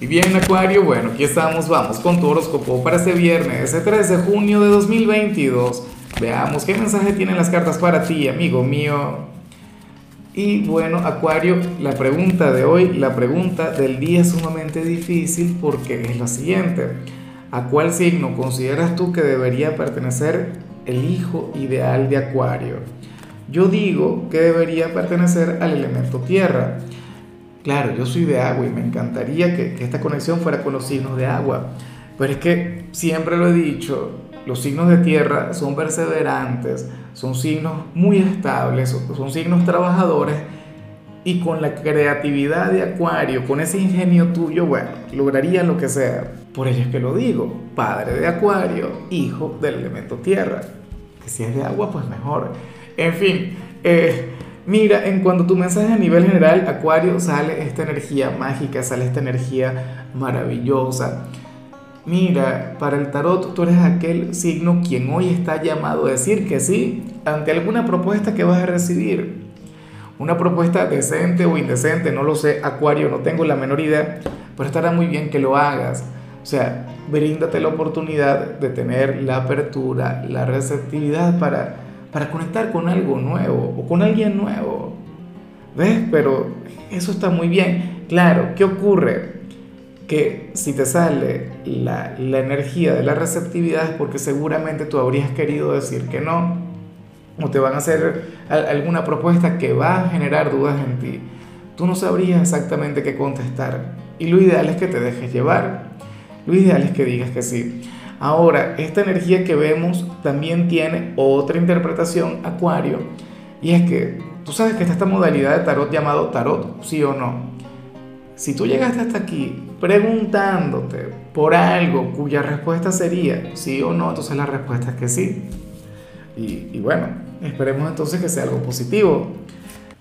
Y bien, Acuario, bueno, aquí estamos, vamos con tu horóscopo para este viernes, ese 3 de junio de 2022. Veamos qué mensaje tienen las cartas para ti, amigo mío. Y bueno, Acuario, la pregunta de hoy, la pregunta del día sumamente difícil porque es la siguiente. ¿A cuál signo consideras tú que debería pertenecer el hijo ideal de Acuario? Yo digo que debería pertenecer al elemento tierra. Claro, yo soy de agua y me encantaría que, esta conexión fuera con los signos de agua, pero es que siempre lo he dicho, los signos de tierra son perseverantes, son signos muy estables, son signos trabajadores y con la creatividad de Acuario, con ese ingenio tuyo, bueno, lograrían lo que sea. Por ello es que lo digo, padre de Acuario, hijo del elemento tierra. Que si es de agua, pues mejor. En fin, eh, Mira, en cuanto tu mensaje a nivel general, Acuario, sale esta energía mágica, sale esta energía maravillosa. Mira, para el tarot tú eres aquel signo quien hoy está llamado a decir que sí ante alguna propuesta que vas a recibir. Una propuesta decente o indecente, no lo sé, Acuario, no tengo la menor idea, pero estará muy bien que lo hagas. O sea, bríndate la oportunidad de tener la apertura, la receptividad para para conectar con algo nuevo o con alguien nuevo. ¿Ves? Pero eso está muy bien. Claro, ¿qué ocurre? Que si te sale la, la energía de la receptividad es porque seguramente tú habrías querido decir que no, o te van a hacer alguna propuesta que va a generar dudas en ti. Tú no sabrías exactamente qué contestar. Y lo ideal es que te dejes llevar. Lo ideal es que digas que sí. Ahora, esta energía que vemos también tiene otra interpretación, Acuario, y es que tú sabes que está esta modalidad de tarot llamado tarot, sí o no. Si tú llegaste hasta aquí preguntándote por algo cuya respuesta sería sí o no, entonces la respuesta es que sí. Y, y bueno, esperemos entonces que sea algo positivo.